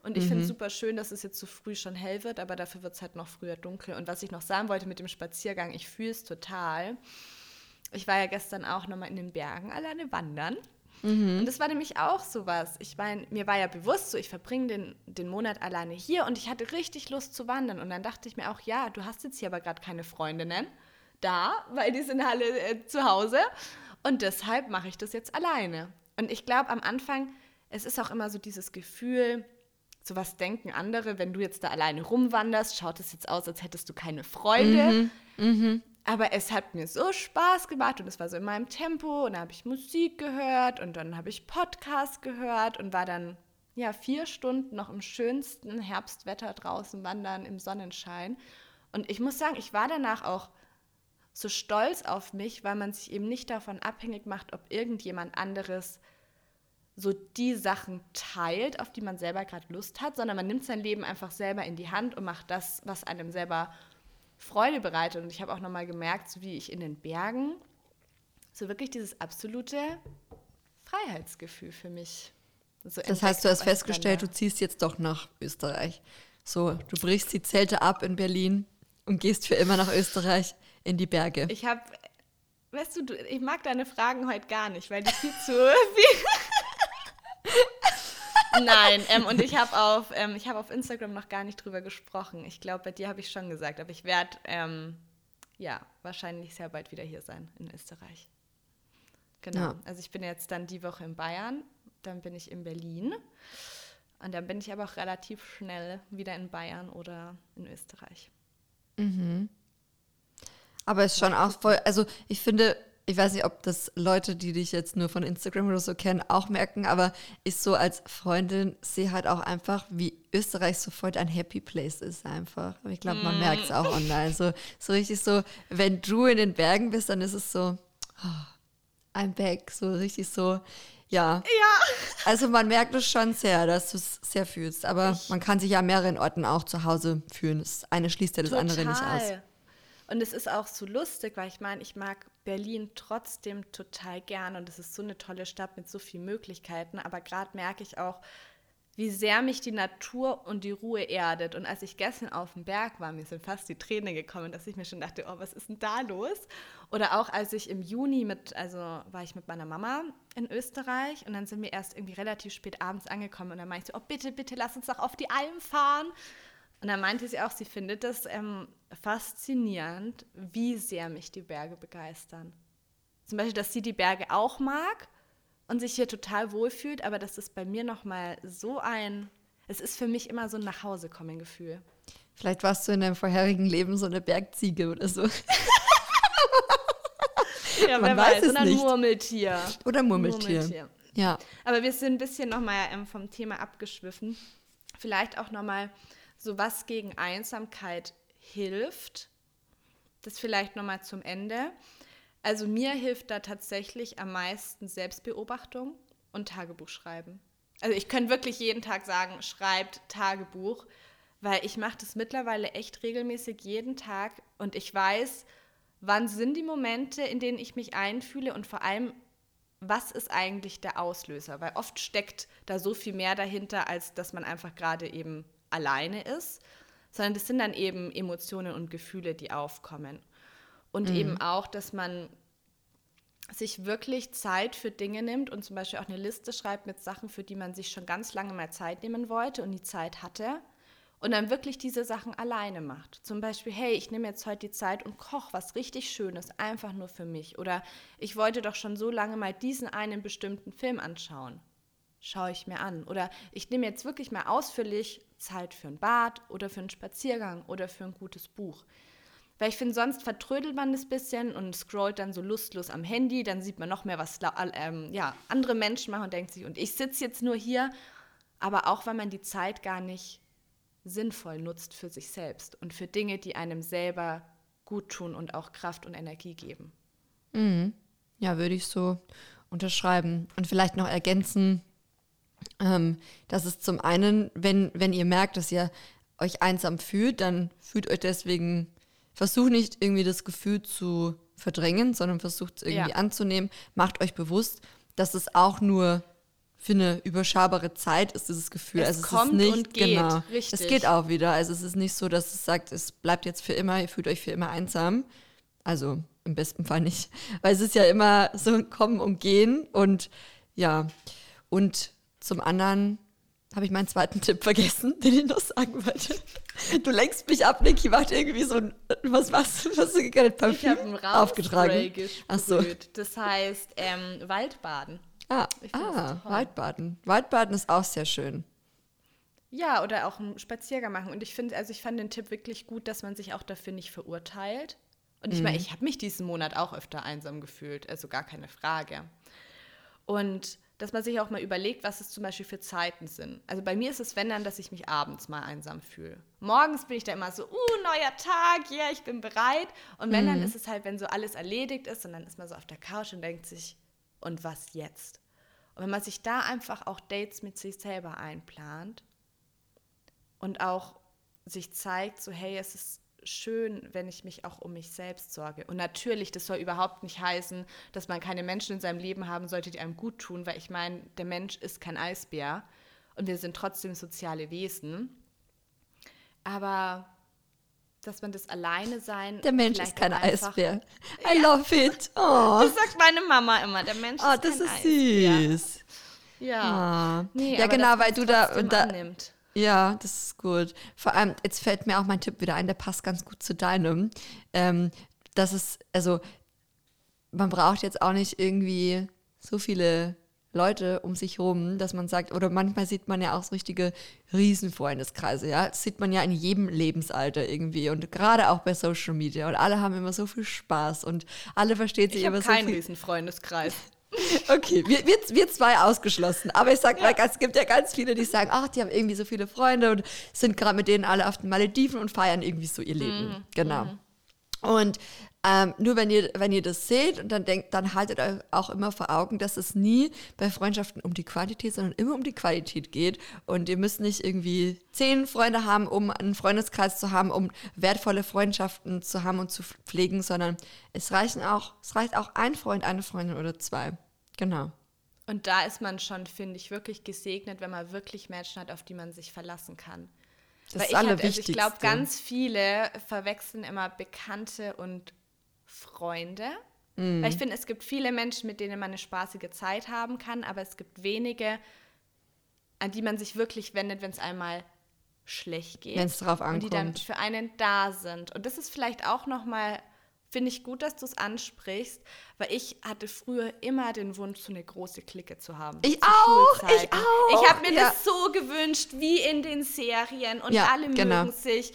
A: Und ich mhm. finde es super schön, dass es jetzt so früh schon hell wird, aber dafür wird es halt noch früher dunkel. Und was ich noch sagen wollte mit dem Spaziergang, ich fühle es total. Ich war ja gestern auch nochmal in den Bergen alleine wandern. Mhm. Und das war nämlich auch sowas. Ich meine, mir war ja bewusst so, ich verbringe den, den Monat alleine hier und ich hatte richtig Lust zu wandern. Und dann dachte ich mir auch, ja, du hast jetzt hier aber gerade keine Freundinnen da, weil die sind alle äh, zu Hause. Und deshalb mache ich das jetzt alleine. Und ich glaube am Anfang, es ist auch immer so dieses Gefühl, so was denken andere, wenn du jetzt da alleine rumwanderst, schaut es jetzt aus, als hättest du keine Freunde. Mhm. Mhm. Aber es hat mir so Spaß gemacht und es war so in meinem Tempo und da habe ich Musik gehört und dann habe ich Podcast gehört und war dann ja vier Stunden noch im schönsten Herbstwetter draußen wandern im Sonnenschein. Und ich muss sagen, ich war danach auch so stolz auf mich, weil man sich eben nicht davon abhängig macht, ob irgendjemand anderes so die Sachen teilt, auf die man selber gerade Lust hat, sondern man nimmt sein Leben einfach selber in die Hand und macht das, was einem selber Freude bereitet. Und ich habe auch nochmal gemerkt, so wie ich in den Bergen, so wirklich dieses absolute Freiheitsgefühl für mich.
B: So das heißt, du hast festgestellt, du ziehst jetzt doch nach Österreich. So, du brichst die Zelte ab in Berlin und gehst für immer nach Österreich in die Berge.
A: Ich habe, weißt du, ich mag deine Fragen heute gar nicht, weil die viel zu. (laughs) Nein, ähm, und ich habe auf, ähm, hab auf Instagram noch gar nicht drüber gesprochen. Ich glaube, bei dir habe ich schon gesagt, aber ich werde ähm, ja wahrscheinlich sehr bald wieder hier sein in Österreich. Genau. Ja. Also ich bin jetzt dann die Woche in Bayern, dann bin ich in Berlin und dann bin ich aber auch relativ schnell wieder in Bayern oder in Österreich.
B: Mhm. Aber es ist schon auch voll, also ich finde, ich weiß nicht, ob das Leute, die dich jetzt nur von Instagram oder so kennen, auch merken, aber ich so als Freundin sehe halt auch einfach, wie Österreich sofort ein Happy Place ist einfach. Aber ich glaube, man mm. merkt es auch online. So, so richtig so, wenn du in den Bergen bist, dann ist es so, oh, I'm back. So richtig so, ja.
A: Ja.
B: Also man merkt es schon sehr, dass du es sehr fühlst. Aber ich man kann sich ja an mehreren Orten auch zu Hause fühlen. Das eine schließt ja das Total. andere nicht aus.
A: Und es ist auch so lustig, weil ich meine, ich mag Berlin trotzdem total gern und es ist so eine tolle Stadt mit so vielen Möglichkeiten. Aber gerade merke ich auch, wie sehr mich die Natur und die Ruhe erdet. Und als ich gestern auf dem Berg war, mir sind fast die Tränen gekommen, dass ich mir schon dachte, oh, was ist denn da los? Oder auch als ich im Juni mit, also war ich mit meiner Mama in Österreich und dann sind wir erst irgendwie relativ spät abends angekommen und dann meinte ich so, oh bitte, bitte lass uns doch auf die Alm fahren. Und dann meinte sie auch, sie findet es ähm, faszinierend, wie sehr mich die Berge begeistern. Zum Beispiel, dass sie die Berge auch mag und sich hier total wohlfühlt, aber das ist bei mir nochmal so ein, es ist für mich immer so ein Nachhausekommen-Gefühl.
B: Vielleicht warst du in deinem vorherigen Leben so eine Bergziege oder so. (laughs)
A: ja, Man wer weiß, weiß. oder ein Murmeltier.
B: Oder Murmeltier. Murmeltier. Ja.
A: Aber wir sind ein bisschen nochmal ähm, vom Thema abgeschwiffen. Vielleicht auch nochmal so was gegen Einsamkeit hilft. Das vielleicht nochmal zum Ende. Also mir hilft da tatsächlich am meisten Selbstbeobachtung und Tagebuch schreiben. Also ich könnte wirklich jeden Tag sagen, schreibt Tagebuch, weil ich mache das mittlerweile echt regelmäßig jeden Tag und ich weiß, wann sind die Momente, in denen ich mich einfühle und vor allem, was ist eigentlich der Auslöser? Weil oft steckt da so viel mehr dahinter, als dass man einfach gerade eben alleine ist, sondern das sind dann eben Emotionen und Gefühle, die aufkommen. Und mhm. eben auch, dass man sich wirklich Zeit für Dinge nimmt und zum Beispiel auch eine Liste schreibt mit Sachen, für die man sich schon ganz lange mal Zeit nehmen wollte und die Zeit hatte. Und dann wirklich diese Sachen alleine macht. Zum Beispiel, hey, ich nehme jetzt heute die Zeit und koche was richtig Schönes, einfach nur für mich. Oder ich wollte doch schon so lange mal diesen einen bestimmten Film anschauen. Schaue ich mir an. Oder ich nehme jetzt wirklich mal ausführlich Zeit für ein Bad oder für einen Spaziergang oder für ein gutes Buch. Weil ich finde, sonst vertrödelt man das bisschen und scrollt dann so lustlos am Handy, dann sieht man noch mehr, was ähm, ja, andere Menschen machen und denkt sich, und ich sitze jetzt nur hier, aber auch, weil man die Zeit gar nicht sinnvoll nutzt für sich selbst und für Dinge, die einem selber gut tun und auch Kraft und Energie geben.
B: Mhm. Ja, würde ich so unterschreiben und vielleicht noch ergänzen, ähm, dass es zum einen, wenn, wenn ihr merkt, dass ihr euch einsam fühlt, dann fühlt euch deswegen, versucht nicht irgendwie das Gefühl zu verdrängen, sondern versucht es irgendwie ja. anzunehmen. Macht euch bewusst, dass es auch nur für eine überschaubare Zeit ist dieses Gefühl.
A: Es
B: also
A: es kommt ist nicht, und geht, genau,
B: richtig. Es geht auch wieder. Also es ist nicht so, dass es sagt, es bleibt jetzt für immer, ihr fühlt euch für immer einsam. Also im besten Fall nicht. (laughs) Weil es ist ja immer so ein Kommen und Gehen und ja. Und zum anderen habe ich meinen zweiten Tipp vergessen, den ich noch sagen wollte. Du lenkst mich ab, Niki, warte irgendwie so ein, was, was, was hast du gerade
A: Parfüm ich ein aufgetragen? Ach so. Das heißt ähm, Waldbaden.
B: Ah, ah Waldbaden. Waldbaden ist auch sehr schön.
A: Ja, oder auch einen Spaziergang machen. Und ich finde, also ich fand den Tipp wirklich gut, dass man sich auch dafür nicht verurteilt. Und ich meine, mhm. ich habe mich diesen Monat auch öfter einsam gefühlt, also gar keine Frage. Und dass man sich auch mal überlegt, was es zum Beispiel für Zeiten sind. Also bei mir ist es, wenn dann, dass ich mich abends mal einsam fühle. Morgens bin ich da immer so, uh, neuer Tag, ja, yeah, ich bin bereit. Und wenn, mhm. dann ist es halt, wenn so alles erledigt ist und dann ist man so auf der Couch und denkt sich, und was jetzt? Und wenn man sich da einfach auch Dates mit sich selber einplant und auch sich zeigt, so, hey, es ist schön, wenn ich mich auch um mich selbst sorge. Und natürlich, das soll überhaupt nicht heißen, dass man keine Menschen in seinem Leben haben sollte, die einem gut tun, weil ich meine, der Mensch ist kein Eisbär und wir sind trotzdem soziale Wesen. Aber dass man das alleine sein.
B: Der Mensch ist kein Eisbär. (laughs) I ja. love it. Oh.
A: Das sagt meine Mama immer. Der Mensch oh, ist kein Eisbär. Oh, das ist süß.
B: Ja. Oh. Nee, ja, genau, weil du da. Da. Ja, das ist gut. Vor allem, jetzt fällt mir auch mein Tipp wieder ein, der passt ganz gut zu deinem. Ähm, das ist, also, man braucht jetzt auch nicht irgendwie so viele Leute um sich herum, dass man sagt, oder manchmal sieht man ja auch so richtige Riesenfreundeskreise, ja. Das sieht man ja in jedem Lebensalter irgendwie und gerade auch bei Social Media. Und alle haben immer so viel Spaß und alle verstehen sich
A: ich
B: immer
A: so
B: viel.
A: keinen Riesenfreundeskreis.
B: Okay, wir, wir, wir zwei ausgeschlossen. Aber ich sag ja. mal, es gibt ja ganz viele, die sagen, ach, die haben irgendwie so viele Freunde und sind gerade mit denen alle auf den Malediven und feiern irgendwie so ihr Leben. Mhm. Genau. Mhm. Und ähm, nur wenn ihr, wenn ihr das seht und dann denkt, dann haltet euch auch immer vor Augen, dass es nie bei Freundschaften um die Quantität, sondern immer um die Qualität geht. Und ihr müsst nicht irgendwie zehn Freunde haben, um einen Freundeskreis zu haben, um wertvolle Freundschaften zu haben und zu pflegen, sondern es reichen auch, es reicht auch ein Freund, eine Freundin oder zwei. Genau.
A: Und da ist man schon, finde ich, wirklich gesegnet, wenn man wirklich Menschen hat, auf die man sich verlassen kann.
B: Das Weil ist ich, halt,
A: also ich glaube, ganz viele verwechseln immer Bekannte und Freunde. Mhm. Weil ich finde, es gibt viele Menschen, mit denen man eine spaßige Zeit haben kann, aber es gibt wenige, an die man sich wirklich wendet, wenn es einmal schlecht geht.
B: Wenn es drauf ankommt.
A: Und die dann für einen da sind. Und das ist vielleicht auch nochmal, finde ich gut, dass du es ansprichst, weil ich hatte früher immer den Wunsch, so eine große Clique zu haben.
B: Ich auch, ich auch.
A: Ich habe mir ja. das so gewünscht, wie in den Serien und ja, alle genau. mögen sich.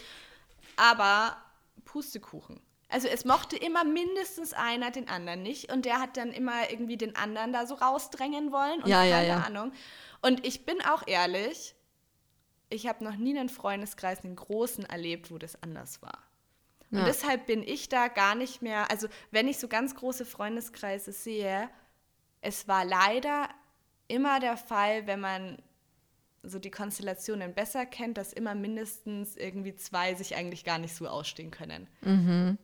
A: Aber Pustekuchen. Also es mochte immer mindestens einer den anderen nicht und der hat dann immer irgendwie den anderen da so rausdrängen wollen und
B: ja,
A: keine
B: ja, ja.
A: Ahnung. Und ich bin auch ehrlich, ich habe noch nie einen Freundeskreis, einen großen erlebt, wo das anders war. Und ja. deshalb bin ich da gar nicht mehr, also wenn ich so ganz große Freundeskreise sehe, es war leider immer der Fall, wenn man so die Konstellationen besser kennt, dass immer mindestens irgendwie zwei sich eigentlich gar nicht so ausstehen können.
B: Mhm.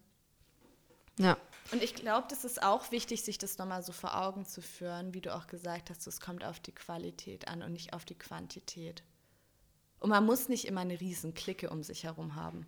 B: Ja.
A: Und ich glaube, das ist auch wichtig, sich das nochmal so vor Augen zu führen, wie du auch gesagt hast, es kommt auf die Qualität an und nicht auf die Quantität. Und man muss nicht immer eine riesen Clique um sich herum haben.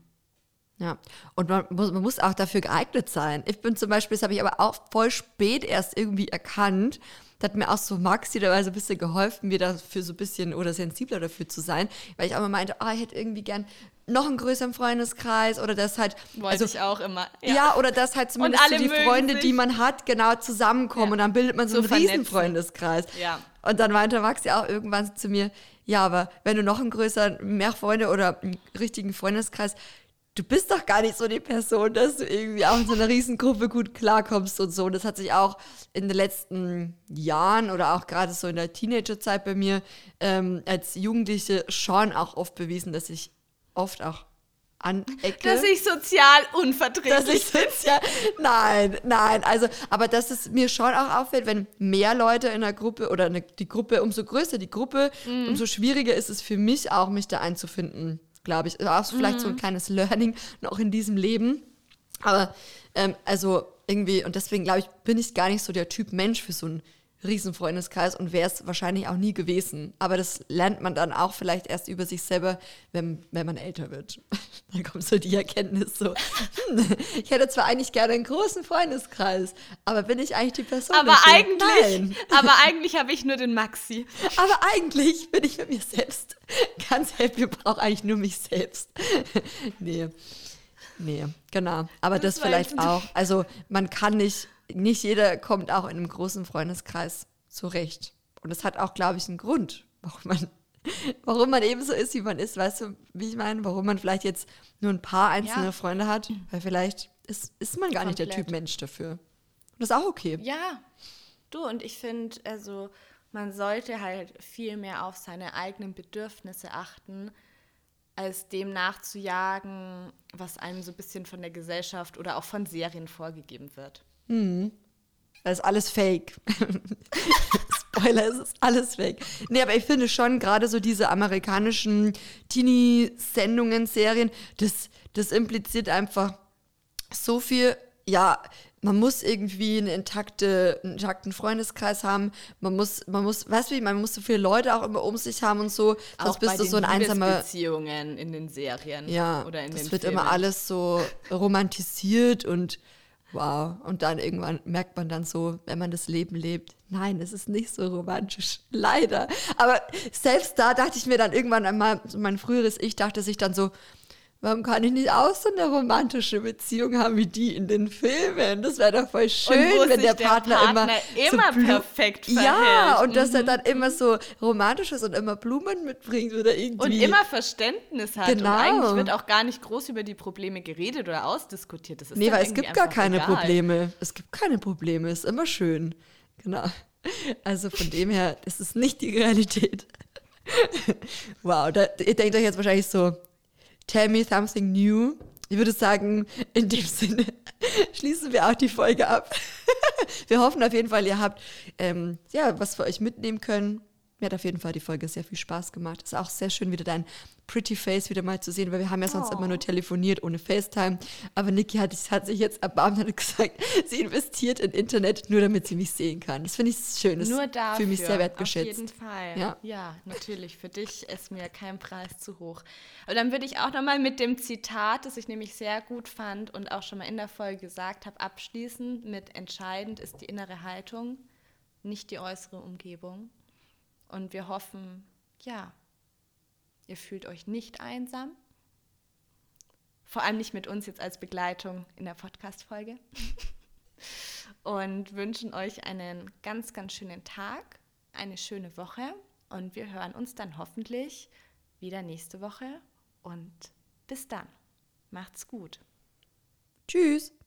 B: Ja, und man muss, man muss auch dafür geeignet sein. Ich bin zum Beispiel, das habe ich aber auch voll spät erst irgendwie erkannt, da hat mir auch so Maxi dabei so ein bisschen geholfen, mir dafür so ein bisschen oder sensibler dafür zu sein, weil ich auch immer meinte, oh, ich hätte irgendwie gern noch einen größeren Freundeskreis oder das halt.
A: Wollte also, ich auch immer.
B: Ja, ja oder das halt zumindest so die Freunde, sich. die man hat, genau zusammenkommen ja. und dann bildet man so, so einen riesen Freundeskreis.
A: Ja.
B: Und dann meinte Maxi auch irgendwann zu mir, ja, aber wenn du noch einen größeren, mehr Freunde oder einen richtigen Freundeskreis, du bist doch gar nicht so die Person, dass du irgendwie auch in so einer Riesengruppe gut klarkommst und so. Und das hat sich auch in den letzten Jahren oder auch gerade so in der Teenagerzeit bei mir ähm, als Jugendliche schon auch oft bewiesen, dass ich oft auch anecke.
A: Dass ich sozial unverträglich
B: dass ich sozial, Nein, nein. Also, aber dass es mir schon auch auffällt, wenn mehr Leute in der Gruppe oder eine, die Gruppe, umso größer die Gruppe, mhm. umso schwieriger ist es für mich auch, mich da einzufinden glaube ich. Auch vielleicht mhm. so ein mhm. kleines Learning (laughs) noch in diesem Leben. Aber ähm, also irgendwie, und deswegen glaube ich, bin ich gar nicht so der Typ Mensch für so einen Riesenfreundeskreis und wäre es wahrscheinlich auch nie gewesen. Aber das lernt man dann auch vielleicht erst über sich selber, wenn, wenn man älter wird. (laughs) dann kommt so die Erkenntnis so, (laughs) hm, ich hätte zwar eigentlich gerne einen großen Freundeskreis, aber bin ich eigentlich die Person?
A: Aber eigentlich, Nein. (laughs) aber eigentlich habe ich nur den Maxi.
B: Aber eigentlich bin ich mit mir selbst ganz happy, brauche eigentlich nur mich selbst. nee. Nee, genau. Aber das, das vielleicht auch. Also man kann nicht nicht jeder kommt auch in einem großen Freundeskreis zurecht. Und das hat auch, glaube ich, einen Grund, warum man, (laughs) warum man eben so ist, wie man ist. Weißt du, wie ich meine? Warum man vielleicht jetzt nur ein paar einzelne ja. Freunde hat, weil vielleicht ist, ist man gar Komplett. nicht der Typ Mensch dafür. Und das ist auch okay.
A: Ja, du, und ich finde, also man sollte halt viel mehr auf seine eigenen Bedürfnisse achten, als dem nachzujagen, was einem so ein bisschen von der Gesellschaft oder auch von Serien vorgegeben wird.
B: Mhm. Das ist alles fake. (laughs) Spoiler, es ist alles fake. Nee, aber ich finde schon, gerade so diese amerikanischen Teenie-Sendungen, Serien, das, das impliziert einfach so viel, ja, man muss irgendwie einen, intakte, einen intakten Freundeskreis haben. Man muss, man muss, weißt du, man muss so viele Leute auch immer um sich haben und so. Sonst
A: Auch
B: bist
A: bei
B: du
A: den
B: so ein einsamer.
A: Beziehungen in den Serien
B: Ja,
A: oder in
B: das
A: den
B: wird
A: Filmen.
B: immer alles so romantisiert und wow. Und dann irgendwann merkt man dann so, wenn man das Leben lebt, nein, es ist nicht so romantisch. (laughs) Leider. Aber selbst da dachte ich mir dann irgendwann einmal, mein früheres Ich dachte sich dann so, warum kann ich nicht auch so eine romantische Beziehung haben wie die in den Filmen? Das wäre doch voll schön, wenn der
A: der
B: Partner,
A: Partner
B: immer,
A: immer
B: Blu-
A: perfekt
B: Ja,
A: verhält.
B: und dass er dann immer so romantisch ist und immer Blumen mitbringt oder irgendwie.
A: Und immer Verständnis hat.
B: Genau.
A: Und eigentlich wird auch gar nicht groß über die Probleme geredet oder ausdiskutiert. Das ist
B: Nee, weil es gibt gar keine
A: egal.
B: Probleme. Es gibt keine Probleme. Ist immer schön. Genau. Also von dem her, das ist nicht die Realität. (laughs) wow, da, ihr denkt euch jetzt wahrscheinlich so, tell me something new. Ich würde sagen, in dem Sinne (laughs) schließen wir auch die Folge ab. (laughs) wir hoffen auf jeden Fall, ihr habt ähm, ja, was für euch mitnehmen können. Mir hat auf jeden Fall die Folge sehr viel Spaß gemacht. Ist auch sehr schön, wieder dein Pretty Face wieder mal zu sehen, weil wir haben ja sonst
A: Oh.
B: immer nur telefoniert ohne FaceTime. Aber Niki hat, hat sich jetzt erbarmt und (laughs) gesagt, sie investiert in Internet, nur damit sie mich sehen kann. Das finde ich schön. Das
A: Nur dafür.
B: fühle mich sehr
A: Auf
B: wertgeschätzt.
A: jeden Fall.
B: Ja.
A: ja, natürlich. Für dich ist mir kein Preis zu hoch. Aber dann würde ich auch nochmal mit dem Zitat, das ich nämlich sehr gut fand und auch schon mal in der Folge gesagt habe, abschließen mit entscheidend ist die innere Haltung, nicht die äußere Umgebung. Und wir hoffen, ja, ihr fühlt euch nicht einsam. Vor allem nicht mit uns jetzt als Begleitung in der Podcast-Folge. (laughs) und wünschen euch einen ganz, ganz schönen Tag, eine schöne Woche und wir hören uns dann hoffentlich wieder nächste Woche und bis dann. Macht's gut.
B: Tschüss.